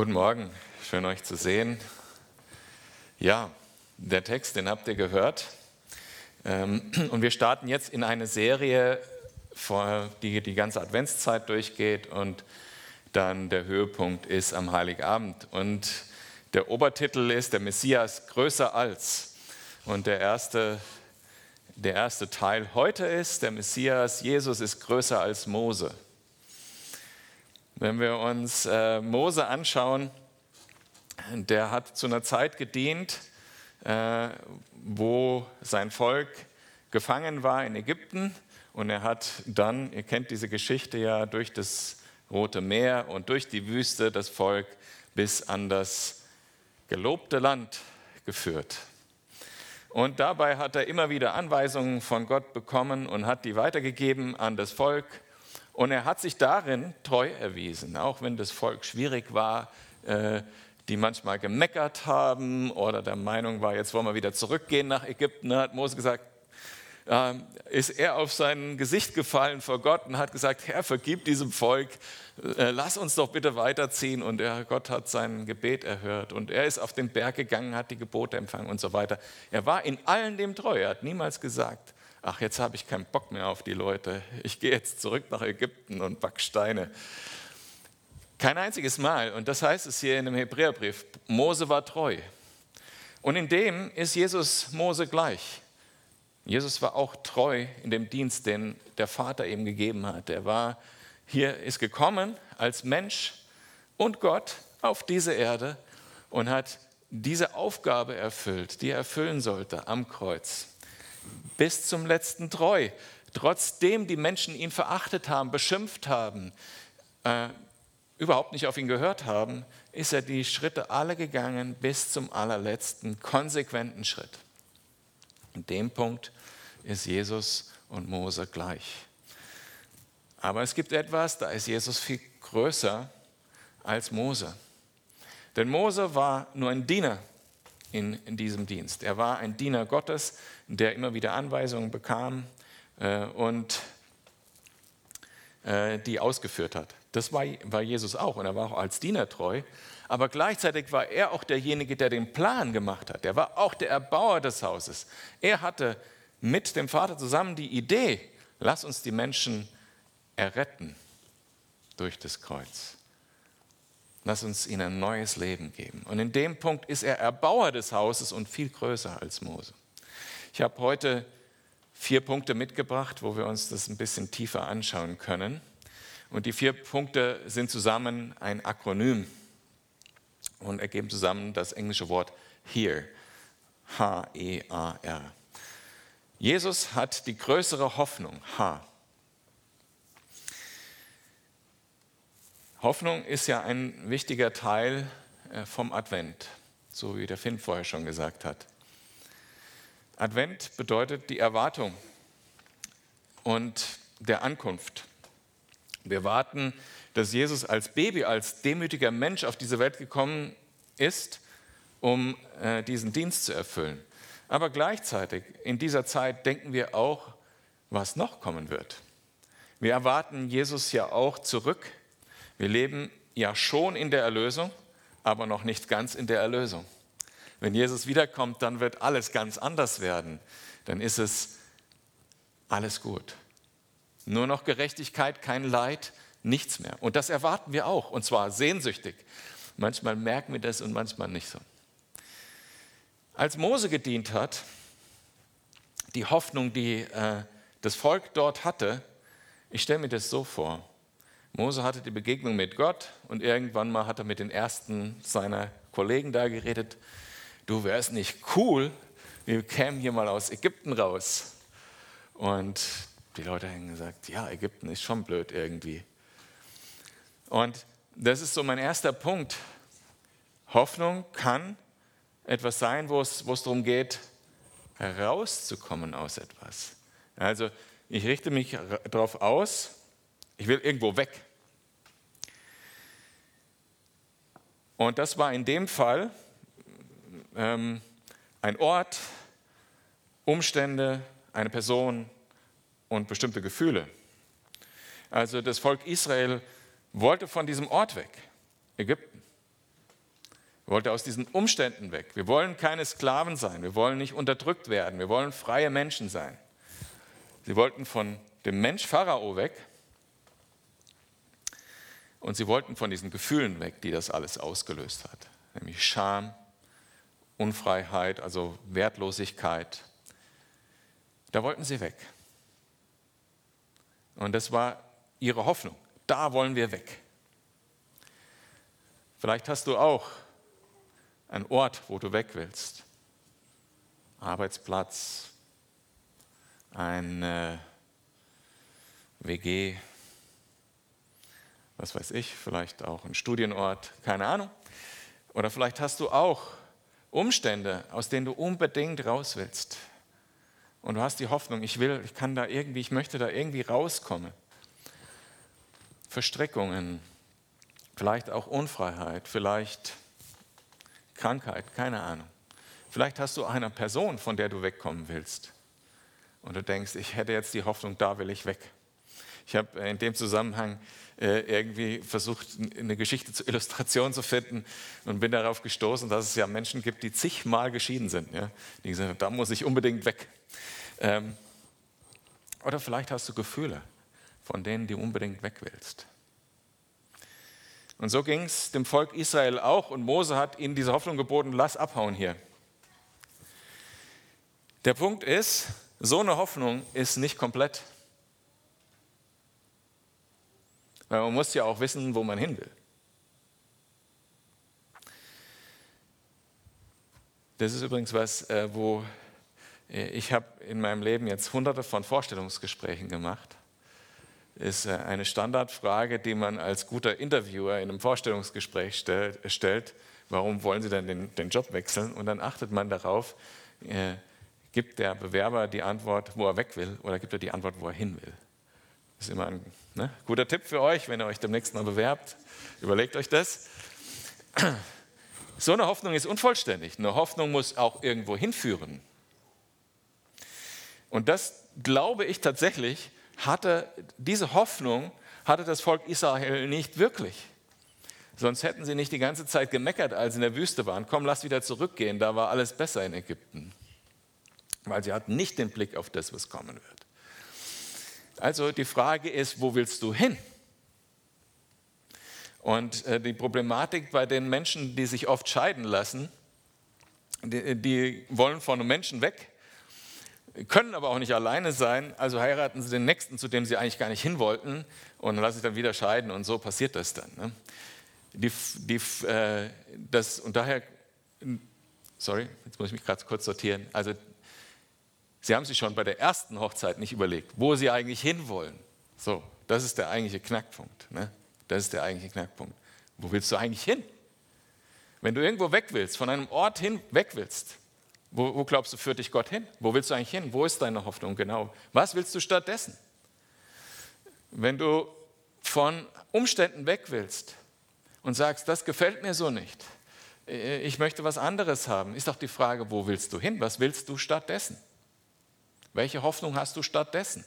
Guten Morgen, schön euch zu sehen. Ja, der Text, den habt ihr gehört. Ähm, und wir starten jetzt in eine Serie, die die ganze Adventszeit durchgeht und dann der Höhepunkt ist am Heiligabend. Und der Obertitel ist Der Messias größer als. Und der erste, der erste Teil heute ist, der Messias, Jesus ist größer als Mose. Wenn wir uns äh, Mose anschauen, der hat zu einer Zeit gedient, äh, wo sein Volk gefangen war in Ägypten und er hat dann, ihr kennt diese Geschichte ja, durch das Rote Meer und durch die Wüste das Volk bis an das gelobte Land geführt. Und dabei hat er immer wieder Anweisungen von Gott bekommen und hat die weitergegeben an das Volk. Und er hat sich darin treu erwiesen, auch wenn das Volk schwierig war, äh, die manchmal gemeckert haben oder der Meinung war, jetzt wollen wir wieder zurückgehen nach Ägypten. Hat Mose gesagt, äh, ist er auf sein Gesicht gefallen vor Gott und hat gesagt, Herr, vergib diesem Volk, äh, lass uns doch bitte weiterziehen. Und Gott hat sein Gebet erhört und er ist auf den Berg gegangen, hat die Gebote empfangen und so weiter. Er war in allen dem treu, er hat niemals gesagt, ach, jetzt habe ich keinen Bock mehr auf die Leute, ich gehe jetzt zurück nach Ägypten und back Steine. Kein einziges Mal. Und das heißt es hier in dem Hebräerbrief, Mose war treu. Und in dem ist Jesus Mose gleich. Jesus war auch treu in dem Dienst, den der Vater ihm gegeben hat. Er war hier, ist gekommen als Mensch und Gott auf diese Erde und hat diese Aufgabe erfüllt, die er erfüllen sollte am Kreuz bis zum letzten treu. Trotzdem die Menschen ihn verachtet haben, beschimpft haben, äh, überhaupt nicht auf ihn gehört haben, ist er die Schritte alle gegangen bis zum allerletzten konsequenten Schritt. In dem Punkt ist Jesus und Mose gleich. Aber es gibt etwas, da ist Jesus viel größer als Mose. Denn Mose war nur ein Diener in, in diesem Dienst. Er war ein Diener Gottes, der immer wieder Anweisungen bekam äh, und äh, die ausgeführt hat. Das war, war Jesus auch und er war auch als Diener treu. Aber gleichzeitig war er auch derjenige, der den Plan gemacht hat. Er war auch der Erbauer des Hauses. Er hatte mit dem Vater zusammen die Idee, lass uns die Menschen erretten durch das Kreuz. Lass uns ihnen ein neues Leben geben. Und in dem Punkt ist er Erbauer des Hauses und viel größer als Mose. Ich habe heute vier Punkte mitgebracht, wo wir uns das ein bisschen tiefer anschauen können. Und die vier Punkte sind zusammen ein Akronym und ergeben zusammen das englische Wort HEAR. H-E-A-R. Jesus hat die größere Hoffnung. H. Hoffnung ist ja ein wichtiger Teil äh, vom Advent, so wie der Finn vorher schon gesagt hat. Advent bedeutet die Erwartung und der Ankunft. Wir warten, dass Jesus als Baby, als demütiger Mensch auf diese Welt gekommen ist, um äh, diesen Dienst zu erfüllen. Aber gleichzeitig in dieser Zeit denken wir auch, was noch kommen wird. Wir erwarten Jesus ja auch zurück wir leben ja schon in der Erlösung, aber noch nicht ganz in der Erlösung. Wenn Jesus wiederkommt, dann wird alles ganz anders werden. Dann ist es alles gut. Nur noch Gerechtigkeit, kein Leid, nichts mehr. Und das erwarten wir auch, und zwar sehnsüchtig. Manchmal merken wir das und manchmal nicht so. Als Mose gedient hat, die Hoffnung, die äh, das Volk dort hatte, ich stelle mir das so vor, Mose hatte die Begegnung mit Gott und irgendwann mal hat er mit den ersten seiner Kollegen da geredet. Du wärst nicht cool, wir kämen hier mal aus Ägypten raus. Und die Leute haben gesagt, ja, Ägypten ist schon blöd irgendwie. Und das ist so mein erster Punkt. Hoffnung kann etwas sein, wo es, wo es darum geht, herauszukommen aus etwas. Also ich richte mich darauf aus, ich will irgendwo weg. Und das war in dem Fall ähm, ein Ort, Umstände, eine Person und bestimmte Gefühle. Also das Volk Israel wollte von diesem Ort weg, Ägypten. Wollte aus diesen Umständen weg. Wir wollen keine Sklaven sein. Wir wollen nicht unterdrückt werden. Wir wollen freie Menschen sein. Sie wollten von dem Mensch Pharao weg und sie wollten von diesen Gefühlen weg, die das alles ausgelöst hat. Nämlich Scham, Unfreiheit, also Wertlosigkeit. Da wollten sie weg. Und das war ihre Hoffnung. Da wollen wir weg. Vielleicht hast du auch einen Ort, wo du weg willst. Arbeitsplatz, ein äh, WG, was weiß ich, vielleicht auch ein Studienort, keine Ahnung. Oder vielleicht hast du auch Umstände, aus denen du unbedingt raus willst. Und du hast die Hoffnung, ich will, ich kann da irgendwie, ich möchte da irgendwie rauskommen. Verstrickungen, vielleicht auch Unfreiheit, vielleicht Krankheit, keine Ahnung. Vielleicht hast du eine Person, von der du wegkommen willst. Und du denkst, ich hätte jetzt die Hoffnung, da will ich weg. Ich habe in dem Zusammenhang äh, irgendwie versucht, eine Geschichte zur Illustration zu finden und bin darauf gestoßen, dass es ja Menschen gibt, die zigmal geschieden sind. Ja? Die gesagt da muss ich unbedingt weg. Ähm, oder vielleicht hast du Gefühle, von denen du unbedingt weg willst. Und so ging es dem Volk Israel auch und Mose hat ihnen diese Hoffnung geboten, lass abhauen hier. Der Punkt ist, so eine Hoffnung ist nicht komplett. Weil man muss ja auch wissen, wo man hin will. Das ist übrigens was, äh, wo äh, ich habe in meinem Leben jetzt hunderte von Vorstellungsgesprächen gemacht. Ist äh, eine Standardfrage, die man als guter Interviewer in einem Vorstellungsgespräch stellt. Warum wollen Sie denn den, den Job wechseln? Und dann achtet man darauf, gibt der Bewerber die Antwort, wo er weg will, oder gibt er die Antwort, wo er hin will. Ist immer ein ne, guter Tipp für euch, wenn ihr euch demnächst mal bewerbt. Überlegt euch das. So eine Hoffnung ist unvollständig. Eine Hoffnung muss auch irgendwo hinführen. Und das glaube ich tatsächlich, hatte diese Hoffnung hatte das Volk Israel nicht wirklich. Sonst hätten sie nicht die ganze Zeit gemeckert, als sie in der Wüste waren. Komm, lass wieder zurückgehen, da war alles besser in Ägypten. Weil sie hatten nicht den Blick auf das, was kommen wird. Also die Frage ist, wo willst du hin? Und äh, die Problematik bei den Menschen, die sich oft scheiden lassen, die, die wollen von einem Menschen weg, können aber auch nicht alleine sein, also heiraten sie den Nächsten, zu dem sie eigentlich gar nicht hin wollten und lassen sich dann wieder scheiden und so passiert das dann. Ne? Die, die, äh, das, und daher, sorry, jetzt muss ich mich gerade kurz sortieren, also Sie haben sich schon bei der ersten Hochzeit nicht überlegt, wo Sie eigentlich hinwollen. So, das ist der eigentliche Knackpunkt. Ne? Das ist der eigentliche Knackpunkt. Wo willst du eigentlich hin? Wenn du irgendwo weg willst, von einem Ort hin weg willst, wo, wo glaubst du, führt dich Gott hin? Wo willst du eigentlich hin? Wo ist deine Hoffnung genau? Was willst du stattdessen? Wenn du von Umständen weg willst und sagst, das gefällt mir so nicht, ich möchte was anderes haben, ist doch die Frage, wo willst du hin? Was willst du stattdessen? Welche Hoffnung hast du stattdessen?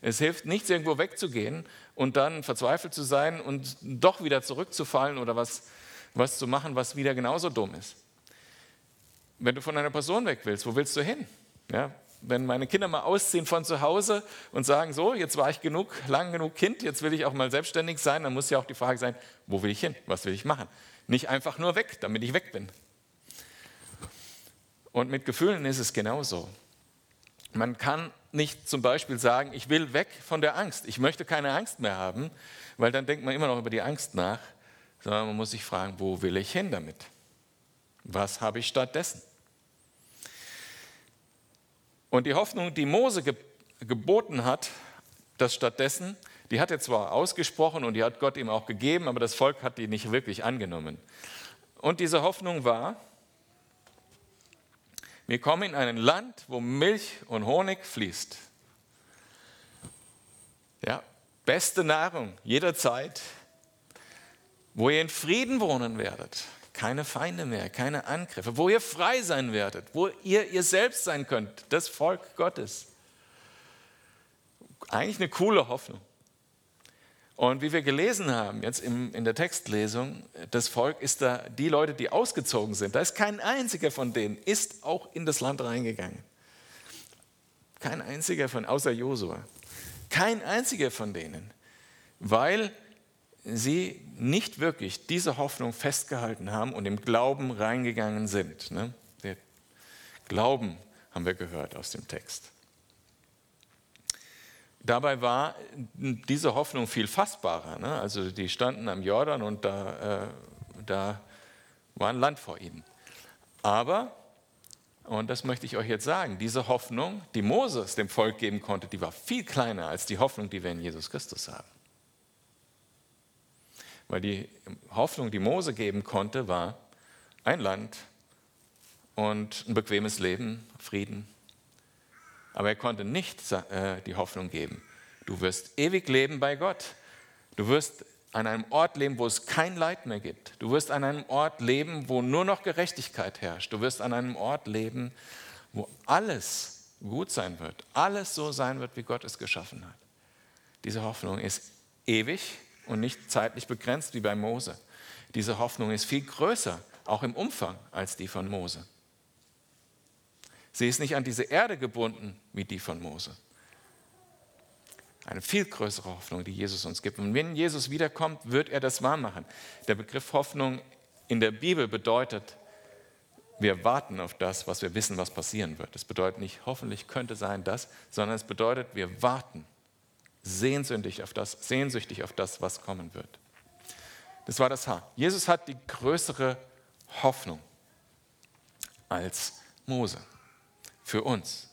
Es hilft nichts, irgendwo wegzugehen und dann verzweifelt zu sein und doch wieder zurückzufallen oder was, was zu machen, was wieder genauso dumm ist. Wenn du von einer Person weg willst, wo willst du hin? Ja, wenn meine Kinder mal ausziehen von zu Hause und sagen, so, jetzt war ich genug, lang genug Kind, jetzt will ich auch mal selbstständig sein, dann muss ja auch die Frage sein, wo will ich hin? Was will ich machen? Nicht einfach nur weg, damit ich weg bin. Und mit Gefühlen ist es genauso. Man kann nicht zum Beispiel sagen, ich will weg von der Angst, ich möchte keine Angst mehr haben, weil dann denkt man immer noch über die Angst nach, sondern man muss sich fragen, wo will ich hin damit? Was habe ich stattdessen? Und die Hoffnung, die Mose ge geboten hat, das stattdessen, die hat er zwar ausgesprochen und die hat Gott ihm auch gegeben, aber das Volk hat die nicht wirklich angenommen. Und diese Hoffnung war, wir kommen in ein Land, wo Milch und Honig fließt. Ja, beste Nahrung jederzeit, wo ihr in Frieden wohnen werdet. Keine Feinde mehr, keine Angriffe, wo ihr frei sein werdet, wo ihr ihr selbst sein könnt, das Volk Gottes. Eigentlich eine coole Hoffnung. Und wie wir gelesen haben jetzt in der Textlesung, das Volk ist da, die Leute, die ausgezogen sind, da ist kein einziger von denen, ist auch in das Land reingegangen. Kein einziger von, außer Josua. Kein einziger von denen. Weil sie nicht wirklich diese Hoffnung festgehalten haben und im Glauben reingegangen sind. Ne? Glauben haben wir gehört aus dem Text. Dabei war diese Hoffnung viel fassbarer. Ne? Also die standen am Jordan und da, äh, da war ein Land vor ihnen. Aber, und das möchte ich euch jetzt sagen, diese Hoffnung, die Moses dem Volk geben konnte, die war viel kleiner als die Hoffnung, die wir in Jesus Christus haben. Weil die Hoffnung, die Mose geben konnte, war ein Land und ein bequemes Leben, Frieden, aber er konnte nicht äh, die Hoffnung geben, du wirst ewig leben bei Gott. Du wirst an einem Ort leben, wo es kein Leid mehr gibt. Du wirst an einem Ort leben, wo nur noch Gerechtigkeit herrscht. Du wirst an einem Ort leben, wo alles gut sein wird, alles so sein wird, wie Gott es geschaffen hat. Diese Hoffnung ist ewig und nicht zeitlich begrenzt wie bei Mose. Diese Hoffnung ist viel größer, auch im Umfang, als die von Mose. Sie ist nicht an diese Erde gebunden wie die von Mose. Eine viel größere Hoffnung, die Jesus uns gibt. Und wenn Jesus wiederkommt, wird er das wahr machen. Der Begriff Hoffnung in der Bibel bedeutet, wir warten auf das, was wir wissen, was passieren wird. Das bedeutet nicht, hoffentlich könnte sein das, sondern es bedeutet, wir warten sehnsüchtig auf das, sehnsüchtig auf das, was kommen wird. Das war das H. Jesus hat die größere Hoffnung als Mose für uns.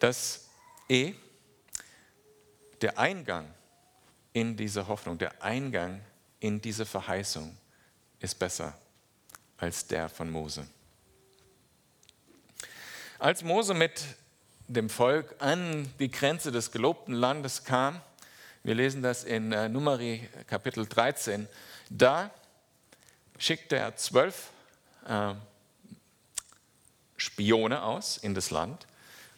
Das E, der Eingang in diese Hoffnung, der Eingang in diese Verheißung ist besser als der von Mose. Als Mose mit dem Volk an die Grenze des gelobten Landes kam, wir lesen das in äh, Numeri Kapitel 13, da schickte er zwölf äh, Spione aus in das Land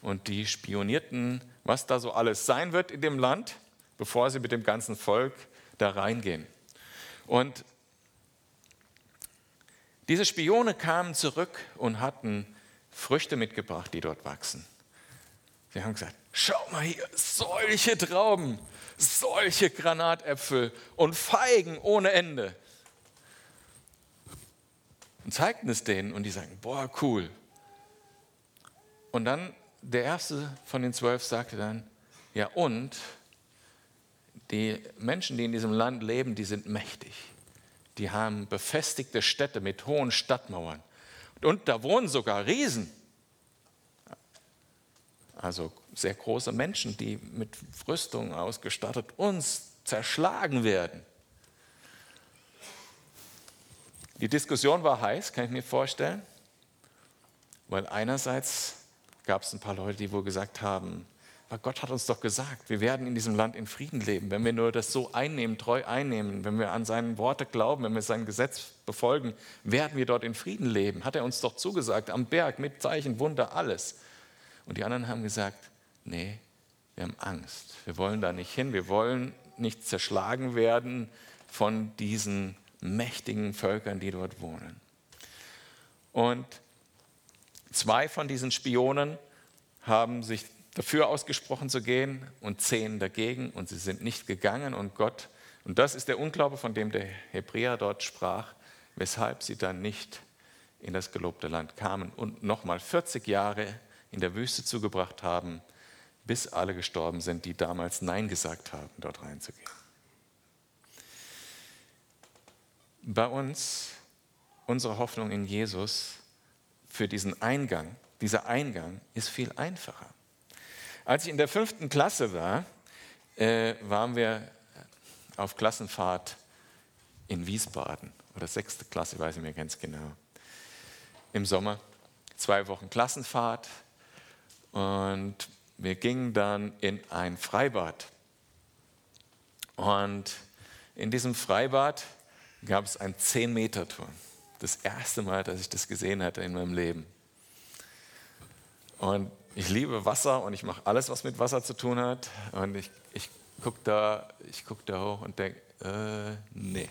und die spionierten, was da so alles sein wird in dem Land, bevor sie mit dem ganzen Volk da reingehen. Und diese Spione kamen zurück und hatten Früchte mitgebracht, die dort wachsen. Sie haben gesagt, schau mal hier, solche Trauben, solche Granatäpfel und Feigen ohne Ende. Und zeigten es denen und die sagen, boah, cool, und dann der erste von den zwölf sagte dann, ja und die Menschen, die in diesem Land leben, die sind mächtig. Die haben befestigte Städte mit hohen Stadtmauern. Und da wohnen sogar Riesen. Also sehr große Menschen, die mit Rüstung ausgestattet uns zerschlagen werden. Die Diskussion war heiß, kann ich mir vorstellen, weil einerseits gab es ein paar Leute, die wohl gesagt haben, Gott hat uns doch gesagt, wir werden in diesem Land in Frieden leben, wenn wir nur das so einnehmen, treu einnehmen, wenn wir an seine Worte glauben, wenn wir sein Gesetz befolgen, werden wir dort in Frieden leben. Hat er uns doch zugesagt, am Berg mit Zeichen, Wunder, alles. Und die anderen haben gesagt, nee, wir haben Angst, wir wollen da nicht hin, wir wollen nicht zerschlagen werden von diesen mächtigen Völkern, die dort wohnen. Und Zwei von diesen Spionen haben sich dafür ausgesprochen zu gehen und zehn dagegen und sie sind nicht gegangen und Gott, und das ist der Unglaube, von dem der Hebräer dort sprach, weshalb sie dann nicht in das gelobte Land kamen und nochmal 40 Jahre in der Wüste zugebracht haben, bis alle gestorben sind, die damals Nein gesagt haben, dort reinzugehen. Bei uns, unsere Hoffnung in Jesus, für diesen Eingang. Dieser Eingang ist viel einfacher. Als ich in der fünften Klasse war, äh, waren wir auf Klassenfahrt in Wiesbaden oder sechste Klasse, weiß ich mir ganz genau. Im Sommer zwei Wochen Klassenfahrt und wir gingen dann in ein Freibad. Und in diesem Freibad gab es einen 10-Meter-Turm das erste Mal, dass ich das gesehen hatte in meinem Leben. Und ich liebe Wasser und ich mache alles, was mit Wasser zu tun hat. Und ich, ich guck da, ich gucke da hoch und denke, äh, nee.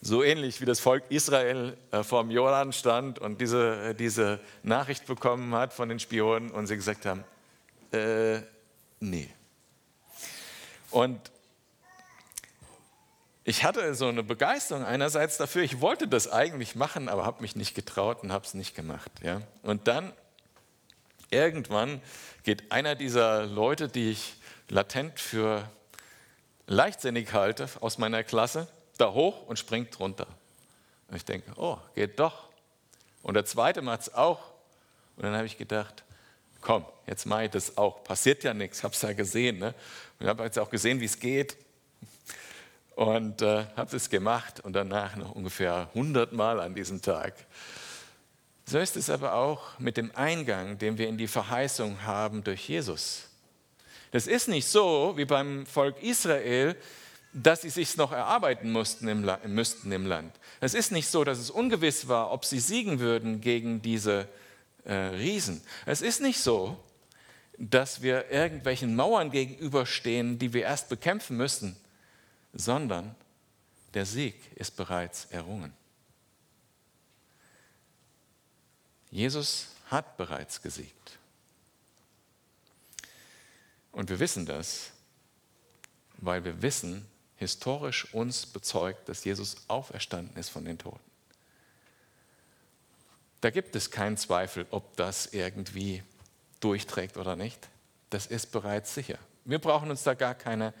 So ähnlich wie das Volk Israel äh, vor dem Jordan stand und diese, äh, diese Nachricht bekommen hat von den Spionen und sie gesagt haben, äh, nee. Und ich hatte so eine Begeisterung einerseits dafür, ich wollte das eigentlich machen, aber habe mich nicht getraut und habe es nicht gemacht. Ja? Und dann irgendwann geht einer dieser Leute, die ich latent für leichtsinnig halte, aus meiner Klasse, da hoch und springt runter. Und ich denke, oh, geht doch. Und der zweite macht es auch. Und dann habe ich gedacht, komm, jetzt mache ich das auch. Passiert ja nichts, ich habe es ja gesehen. Ne? Und ich habe jetzt auch gesehen, wie es geht. Und äh, habe es gemacht und danach noch ungefähr 100 Mal an diesem Tag. So ist es aber auch mit dem Eingang, den wir in die Verheißung haben durch Jesus. Das ist nicht so wie beim Volk Israel, dass sie sich noch erarbeiten mussten im, müssten im Land. Es ist nicht so, dass es ungewiss war, ob sie siegen würden gegen diese äh, Riesen. Es ist nicht so, dass wir irgendwelchen Mauern gegenüberstehen, die wir erst bekämpfen müssen, sondern der Sieg ist bereits errungen. Jesus hat bereits gesiegt. Und wir wissen das, weil wir wissen, historisch uns bezeugt, dass Jesus auferstanden ist von den Toten. Da gibt es keinen Zweifel, ob das irgendwie durchträgt oder nicht. Das ist bereits sicher. Wir brauchen uns da gar keine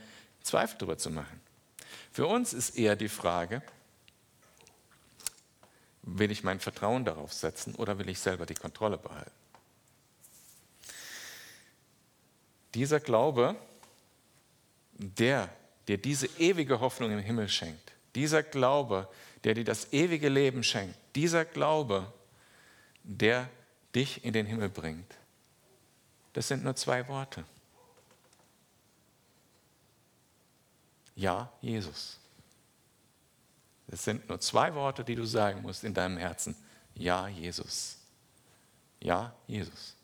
Zweifel darüber zu machen. Für uns ist eher die Frage, will ich mein Vertrauen darauf setzen oder will ich selber die Kontrolle behalten? Dieser Glaube, der dir diese ewige Hoffnung im Himmel schenkt, dieser Glaube, der dir das ewige Leben schenkt, dieser Glaube, der dich in den Himmel bringt, das sind nur zwei Worte. Ja, Jesus. Das sind nur zwei Worte, die du sagen musst in deinem Herzen. Ja, Jesus. Ja, Jesus.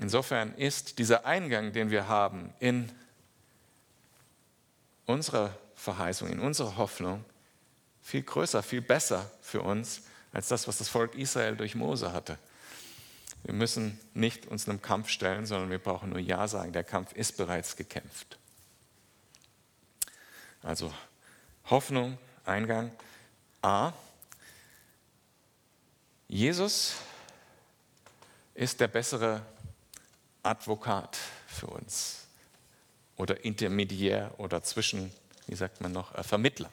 Insofern ist dieser Eingang, den wir haben in unsere Verheißung, in unsere Hoffnung, viel größer, viel besser für uns als das, was das Volk Israel durch Mose hatte. Wir müssen nicht uns einem Kampf stellen, sondern wir brauchen nur Ja sagen. Der Kampf ist bereits gekämpft. Also Hoffnung, Eingang. A. Jesus ist der bessere Advokat für uns oder Intermediär oder zwischen, wie sagt man noch, äh, Vermittler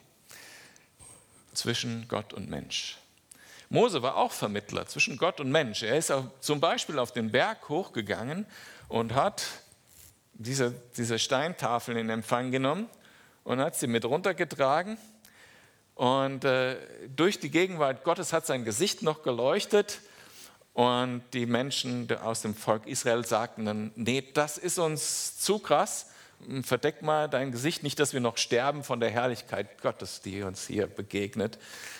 zwischen Gott und Mensch. Mose war auch Vermittler zwischen Gott und Mensch. Er ist zum Beispiel auf den Berg hochgegangen und hat diese, diese Steintafeln in Empfang genommen und hat sie mit runtergetragen. Und äh, durch die Gegenwart Gottes hat sein Gesicht noch geleuchtet und die Menschen aus dem Volk Israel sagten dann, nee, das ist uns zu krass, verdeck mal dein Gesicht, nicht, dass wir noch sterben von der Herrlichkeit Gottes, die uns hier begegnet.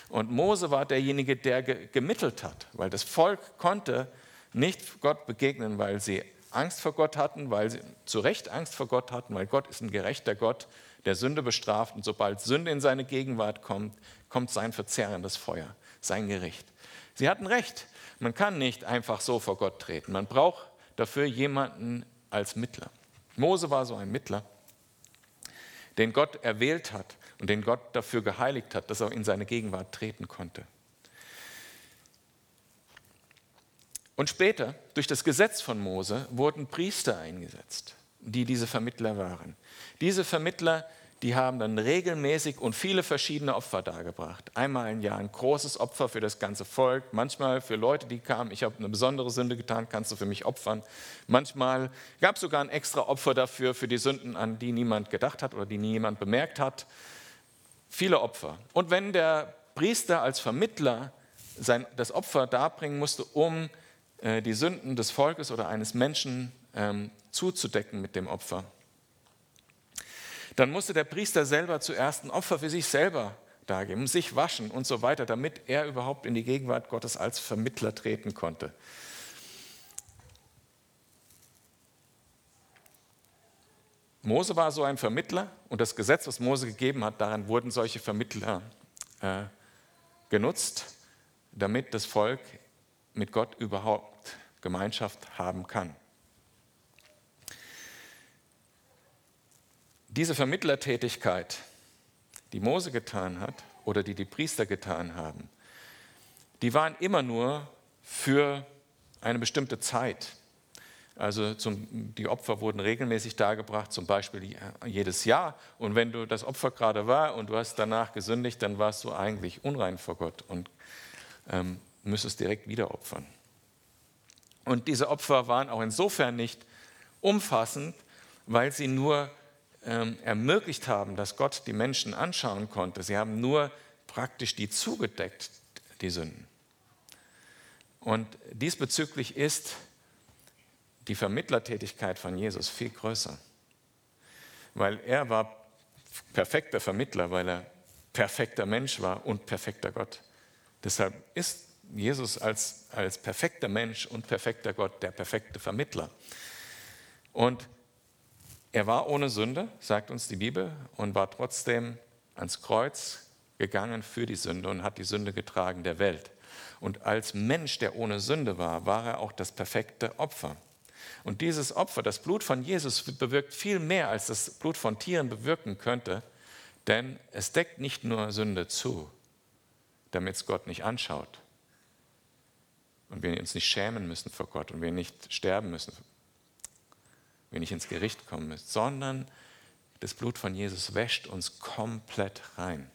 Und Mose war derjenige, der gemittelt hat, weil das Volk konnte nicht Gott begegnen, weil sie Angst vor Gott hatten, weil sie zu Recht Angst vor Gott hatten, weil Gott ist ein gerechter Gott, der Sünde bestraft. Und sobald Sünde in seine Gegenwart kommt, kommt sein verzehrendes Feuer, sein Gericht. Sie hatten recht. Man kann nicht einfach so vor Gott treten. Man braucht dafür jemanden als Mittler. Mose war so ein Mittler, den Gott erwählt hat und den Gott dafür geheiligt hat, dass er in seine Gegenwart treten konnte. Und später, durch das Gesetz von Mose, wurden Priester eingesetzt, die diese Vermittler waren. Diese Vermittler die haben dann regelmäßig und viele verschiedene Opfer dargebracht. Einmal im Jahr ein großes Opfer für das ganze Volk, manchmal für Leute, die kamen, ich habe eine besondere Sünde getan, kannst du für mich opfern. Manchmal gab es sogar ein extra Opfer dafür, für die Sünden, an die niemand gedacht hat oder die niemand bemerkt hat. Viele Opfer. Und wenn der Priester als Vermittler sein, das Opfer darbringen musste, um äh, die Sünden des Volkes oder eines Menschen ähm, zuzudecken mit dem Opfer, dann musste der Priester selber zuerst ein Opfer für sich selber dargeben, sich waschen und so weiter, damit er überhaupt in die Gegenwart Gottes als Vermittler treten konnte. Mose war so ein Vermittler und das Gesetz, was Mose gegeben hat, daran wurden solche Vermittler äh, genutzt, damit das Volk mit Gott überhaupt Gemeinschaft haben kann. Diese Vermittlertätigkeit, die Mose getan hat oder die die Priester getan haben, die waren immer nur für eine bestimmte Zeit. Also zum, die Opfer wurden regelmäßig dargebracht, zum Beispiel jedes Jahr. Und wenn du das Opfer gerade war und du hast danach gesündigt, dann warst du eigentlich unrein vor Gott und ähm, müsstest direkt wieder opfern. Und diese Opfer waren auch insofern nicht umfassend, weil sie nur ähm, ermöglicht haben, dass Gott die Menschen anschauen konnte. Sie haben nur praktisch die zugedeckt, die Sünden. Und diesbezüglich ist die Vermittlertätigkeit von Jesus viel größer, weil er war perfekter Vermittler, weil er perfekter Mensch war und perfekter Gott. Deshalb ist Jesus als, als perfekter Mensch und perfekter Gott der perfekte Vermittler. Und er war ohne Sünde, sagt uns die Bibel, und war trotzdem ans Kreuz gegangen für die Sünde und hat die Sünde getragen der Welt. Und als Mensch, der ohne Sünde war, war er auch das perfekte Opfer. Und dieses Opfer, das Blut von Jesus, bewirkt viel mehr, als das Blut von Tieren bewirken könnte, denn es deckt nicht nur Sünde zu, damit es Gott nicht anschaut und wir uns nicht schämen müssen vor Gott und wir nicht sterben müssen, wir nicht ins Gericht kommen müssen, sondern das Blut von Jesus wäscht uns komplett rein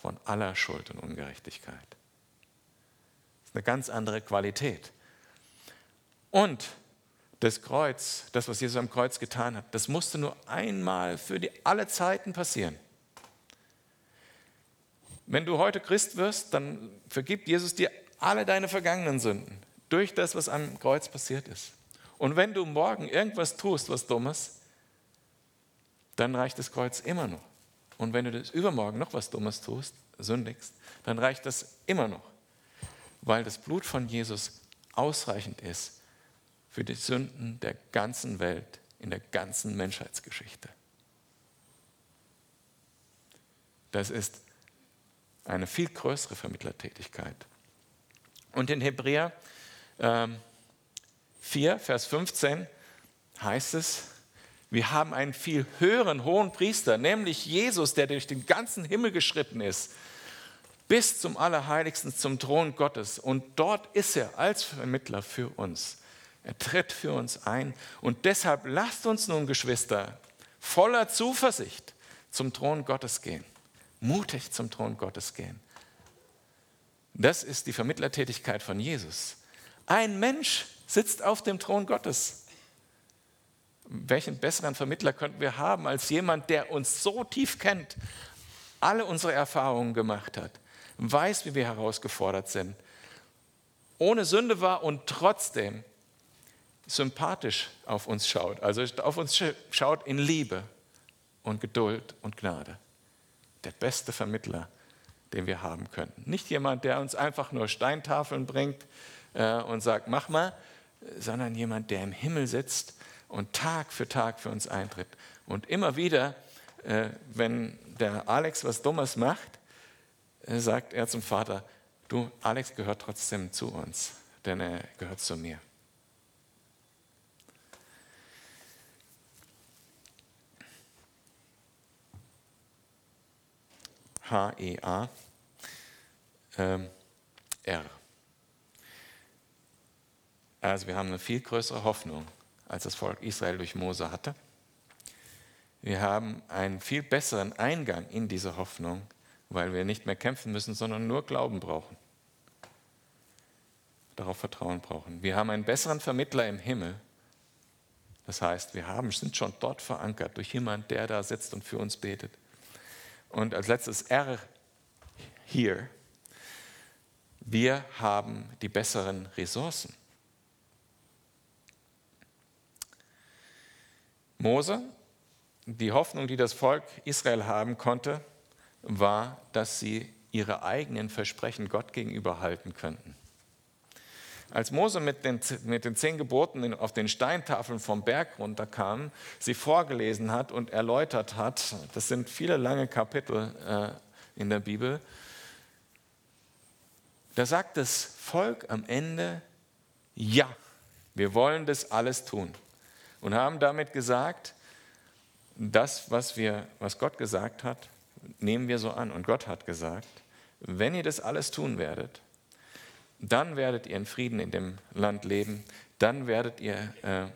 von aller Schuld und Ungerechtigkeit. Das ist eine ganz andere Qualität. Und das Kreuz, das, was Jesus am Kreuz getan hat, das musste nur einmal für die, alle Zeiten passieren. Wenn du heute Christ wirst, dann vergibt Jesus dir alle deine vergangenen Sünden durch das, was am Kreuz passiert ist. Und wenn du morgen irgendwas tust, was Dummes, dann reicht das Kreuz immer noch. Und wenn du das übermorgen noch was Dummes tust, sündigst, dann reicht das immer noch, weil das Blut von Jesus ausreichend ist, für die Sünden der ganzen Welt, in der ganzen Menschheitsgeschichte. Das ist eine viel größere Vermittlertätigkeit. Und in Hebräer ähm, 4, Vers 15 heißt es, wir haben einen viel höheren hohen Priester, nämlich Jesus, der durch den ganzen Himmel geschritten ist, bis zum Allerheiligsten, zum Thron Gottes. Und dort ist er als Vermittler für uns. Er tritt für uns ein. Und deshalb lasst uns nun, Geschwister, voller Zuversicht zum Thron Gottes gehen. Mutig zum Thron Gottes gehen. Das ist die Vermittlertätigkeit von Jesus. Ein Mensch sitzt auf dem Thron Gottes. Welchen besseren Vermittler könnten wir haben als jemand, der uns so tief kennt, alle unsere Erfahrungen gemacht hat, weiß, wie wir herausgefordert sind, ohne Sünde war und trotzdem sympathisch auf uns schaut, also auf uns schaut in Liebe und Geduld und Gnade. Der beste Vermittler, den wir haben könnten. Nicht jemand, der uns einfach nur Steintafeln bringt äh, und sagt, mach mal, sondern jemand, der im Himmel sitzt und Tag für Tag für uns eintritt. Und immer wieder, äh, wenn der Alex was Dummes macht, äh, sagt er zum Vater, du, Alex gehört trotzdem zu uns, denn er gehört zu mir. H-E-A, ähm, R. Also wir haben eine viel größere Hoffnung, als das Volk Israel durch Mose hatte. Wir haben einen viel besseren Eingang in diese Hoffnung, weil wir nicht mehr kämpfen müssen, sondern nur Glauben brauchen. Darauf Vertrauen brauchen. Wir haben einen besseren Vermittler im Himmel. Das heißt, wir haben, sind schon dort verankert durch jemanden, der da sitzt und für uns betet. Und als letztes R hier. Wir haben die besseren Ressourcen. Mose, die Hoffnung, die das Volk Israel haben konnte, war, dass sie ihre eigenen Versprechen Gott gegenüber halten könnten. Als Mose mit den, mit den zehn Geboten auf den Steintafeln vom Berg runterkam, sie vorgelesen hat und erläutert hat, das sind viele lange Kapitel äh, in der Bibel, da sagt das Volk am Ende, ja, wir wollen das alles tun. Und haben damit gesagt, das, was, wir, was Gott gesagt hat, nehmen wir so an. Und Gott hat gesagt, wenn ihr das alles tun werdet, dann werdet ihr in Frieden in dem Land leben, dann werdet ihr äh,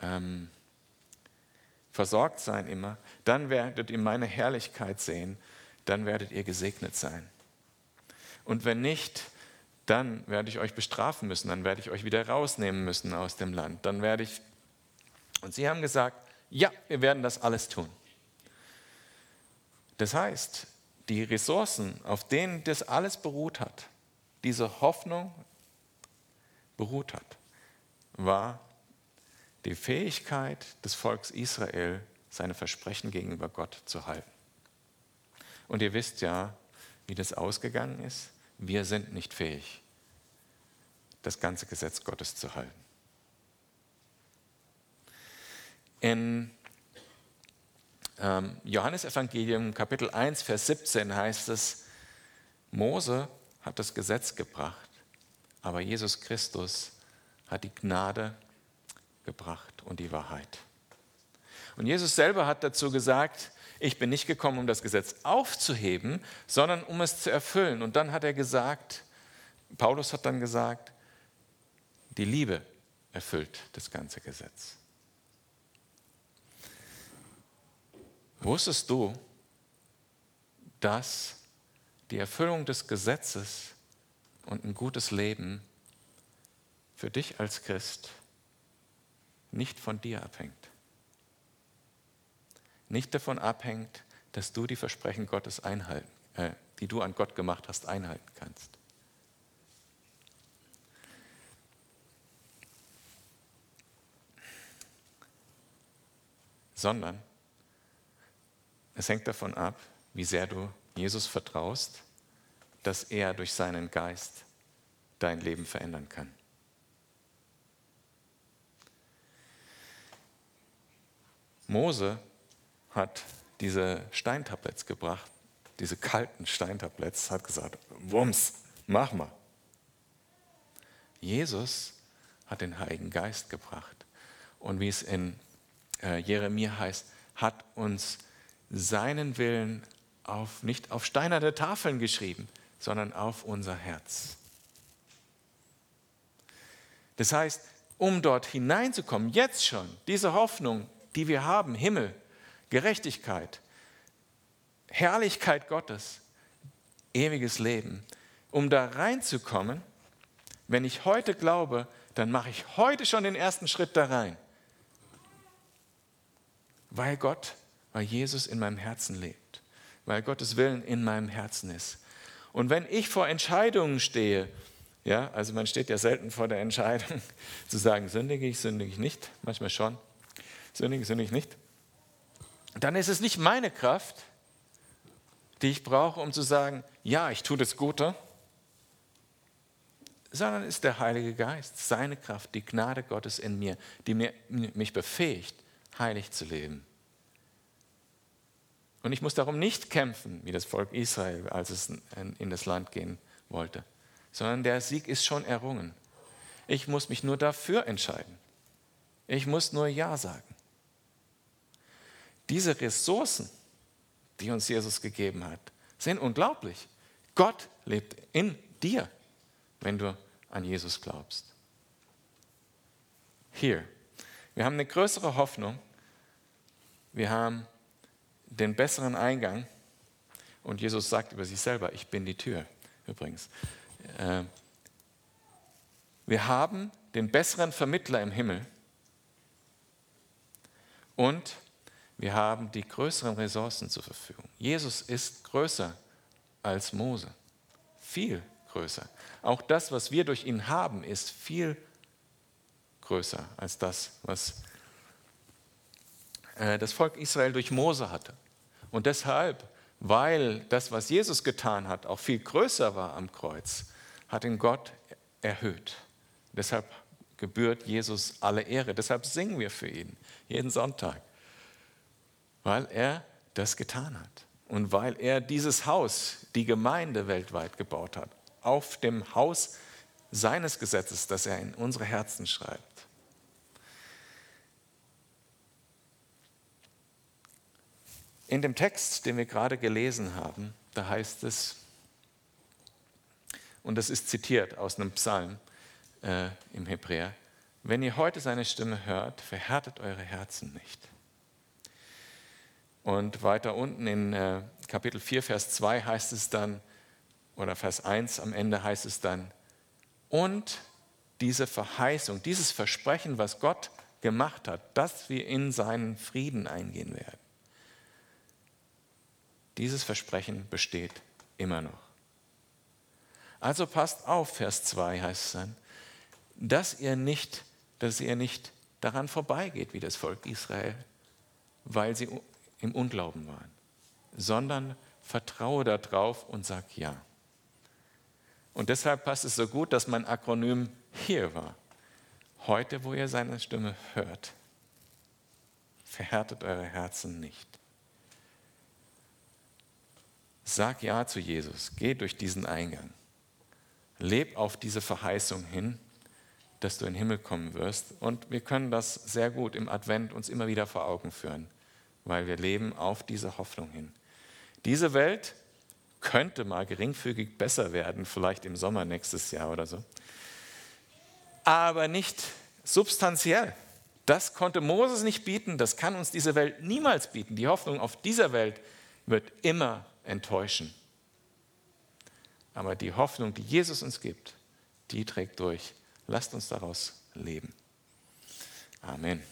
ähm, versorgt sein immer, dann werdet ihr meine Herrlichkeit sehen, dann werdet ihr gesegnet sein. Und wenn nicht, dann werde ich euch bestrafen müssen, dann werde ich euch wieder rausnehmen müssen aus dem Land, dann werde ich... Und sie haben gesagt, ja, wir werden das alles tun. Das heißt, die Ressourcen, auf denen das alles beruht hat, diese Hoffnung beruht hat, war die Fähigkeit des Volkes Israel, seine Versprechen gegenüber Gott zu halten. Und ihr wisst ja, wie das ausgegangen ist. Wir sind nicht fähig, das ganze Gesetz Gottes zu halten. In ähm, Johannesevangelium Kapitel 1, Vers 17 heißt es, Mose hat das Gesetz gebracht, aber Jesus Christus hat die Gnade gebracht und die Wahrheit. Und Jesus selber hat dazu gesagt, ich bin nicht gekommen, um das Gesetz aufzuheben, sondern um es zu erfüllen. Und dann hat er gesagt, Paulus hat dann gesagt, die Liebe erfüllt das ganze Gesetz. Wusstest du, dass die Erfüllung des Gesetzes und ein gutes Leben für dich als Christ nicht von dir abhängt? Nicht davon abhängt, dass du die Versprechen Gottes einhalten, äh, die du an Gott gemacht hast, einhalten kannst. Sondern es hängt davon ab, wie sehr du Jesus vertraust, dass er durch seinen Geist dein Leben verändern kann. Mose hat diese Steintabletts gebracht, diese kalten Steintabletts, hat gesagt, Wumms, mach mal. Jesus hat den Heiligen Geist gebracht. Und wie es in äh, Jeremia heißt, hat uns seinen Willen auf, nicht auf steinerne Tafeln geschrieben, sondern auf unser Herz. Das heißt, um dort hineinzukommen, jetzt schon, diese Hoffnung, die wir haben, Himmel, Gerechtigkeit, Herrlichkeit Gottes, ewiges Leben, um da reinzukommen, wenn ich heute glaube, dann mache ich heute schon den ersten Schritt da rein. Weil Gott weil Jesus in meinem Herzen lebt, weil Gottes Willen in meinem Herzen ist. Und wenn ich vor Entscheidungen stehe, ja, also man steht ja selten vor der Entscheidung zu sagen, sündige ich, sündige ich nicht, manchmal schon, sündige, sündige ich nicht, dann ist es nicht meine Kraft, die ich brauche, um zu sagen, ja, ich tue das Gute, sondern ist der Heilige Geist, seine Kraft, die Gnade Gottes in mir, die mir, mich befähigt, heilig zu leben. Und ich muss darum nicht kämpfen, wie das Volk Israel, als es in das Land gehen wollte, sondern der Sieg ist schon errungen. Ich muss mich nur dafür entscheiden. Ich muss nur Ja sagen. Diese Ressourcen, die uns Jesus gegeben hat, sind unglaublich. Gott lebt in dir, wenn du an Jesus glaubst. Hier, wir haben eine größere Hoffnung. Wir haben den besseren Eingang. Und Jesus sagt über sich selber, ich bin die Tür übrigens. Äh, wir haben den besseren Vermittler im Himmel und wir haben die größeren Ressourcen zur Verfügung. Jesus ist größer als Mose, viel größer. Auch das, was wir durch ihn haben, ist viel größer als das, was das Volk Israel durch Mose hatte. Und deshalb, weil das, was Jesus getan hat, auch viel größer war am Kreuz, hat ihn Gott erhöht. Deshalb gebührt Jesus alle Ehre. Deshalb singen wir für ihn jeden Sonntag, weil er das getan hat und weil er dieses Haus, die Gemeinde weltweit gebaut hat, auf dem Haus seines Gesetzes, das er in unsere Herzen schreibt. In dem Text, den wir gerade gelesen haben, da heißt es, und das ist zitiert aus einem Psalm äh, im Hebräer, wenn ihr heute seine Stimme hört, verhärtet eure Herzen nicht. Und weiter unten in äh, Kapitel 4, Vers 2 heißt es dann, oder Vers 1 am Ende heißt es dann, und diese Verheißung, dieses Versprechen, was Gott gemacht hat, dass wir in seinen Frieden eingehen werden. Dieses Versprechen besteht immer noch. Also passt auf, Vers 2 heißt es dann, dass ihr nicht, dass ihr nicht daran vorbeigeht wie das Volk Israel, weil sie im Unglauben waren, sondern vertraue darauf und sag ja. Und deshalb passt es so gut, dass mein Akronym hier war. Heute, wo ihr seine Stimme hört, verhärtet eure Herzen nicht. Sag ja zu Jesus, geh durch diesen Eingang. Leb auf diese Verheißung hin, dass du in den Himmel kommen wirst. Und wir können das sehr gut im Advent uns immer wieder vor Augen führen weil wir leben auf diese Hoffnung hin. Diese Welt könnte mal geringfügig besser werden, vielleicht im Sommer nächstes Jahr oder so, aber nicht substanziell. Das konnte Moses nicht bieten, das kann uns diese Welt niemals bieten. Die Hoffnung auf dieser Welt wird immer enttäuschen. Aber die Hoffnung, die Jesus uns gibt, die trägt durch. Lasst uns daraus leben. Amen.